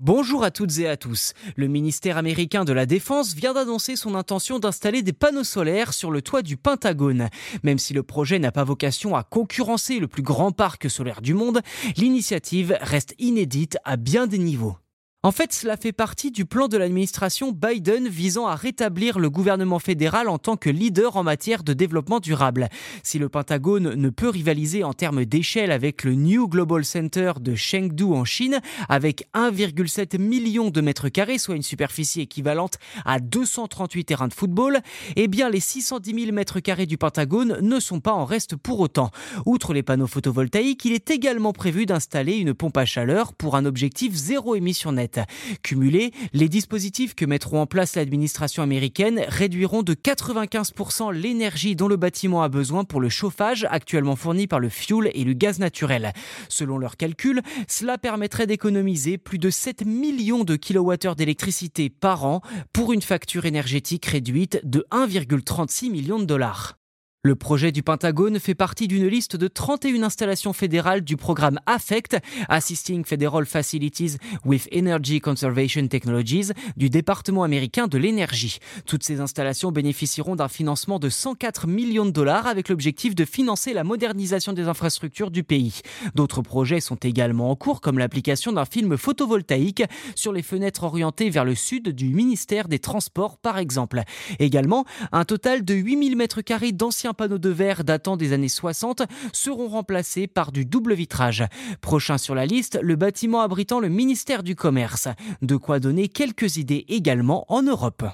Bonjour à toutes et à tous. Le ministère américain de la Défense vient d'annoncer son intention d'installer des panneaux solaires sur le toit du Pentagone. Même si le projet n'a pas vocation à concurrencer le plus grand parc solaire du monde, l'initiative reste inédite à bien des niveaux. En fait, cela fait partie du plan de l'administration Biden visant à rétablir le gouvernement fédéral en tant que leader en matière de développement durable. Si le Pentagone ne peut rivaliser en termes d'échelle avec le New Global Center de Chengdu en Chine, avec 1,7 million de mètres carrés, soit une superficie équivalente à 238 terrains de football, eh bien les 610 000 mètres carrés du Pentagone ne sont pas en reste pour autant. Outre les panneaux photovoltaïques, il est également prévu d'installer une pompe à chaleur pour un objectif zéro émission nette. Cumulés, les dispositifs que mettront en place l'administration américaine réduiront de 95% l'énergie dont le bâtiment a besoin pour le chauffage actuellement fourni par le fioul et le gaz naturel. Selon leurs calculs, cela permettrait d'économiser plus de 7 millions de kilowattheures d'électricité par an pour une facture énergétique réduite de 1,36 million de dollars. Le projet du Pentagone fait partie d'une liste de 31 installations fédérales du programme AFFECT, Assisting Federal Facilities with Energy Conservation Technologies, du département américain de l'énergie. Toutes ces installations bénéficieront d'un financement de 104 millions de dollars avec l'objectif de financer la modernisation des infrastructures du pays. D'autres projets sont également en cours, comme l'application d'un film photovoltaïque sur les fenêtres orientées vers le sud du ministère des Transports, par exemple. Également, un total de 8000 m2 d'anciens panneaux de verre datant des années 60 seront remplacés par du double vitrage. Prochain sur la liste, le bâtiment abritant le ministère du Commerce. De quoi donner quelques idées également en Europe.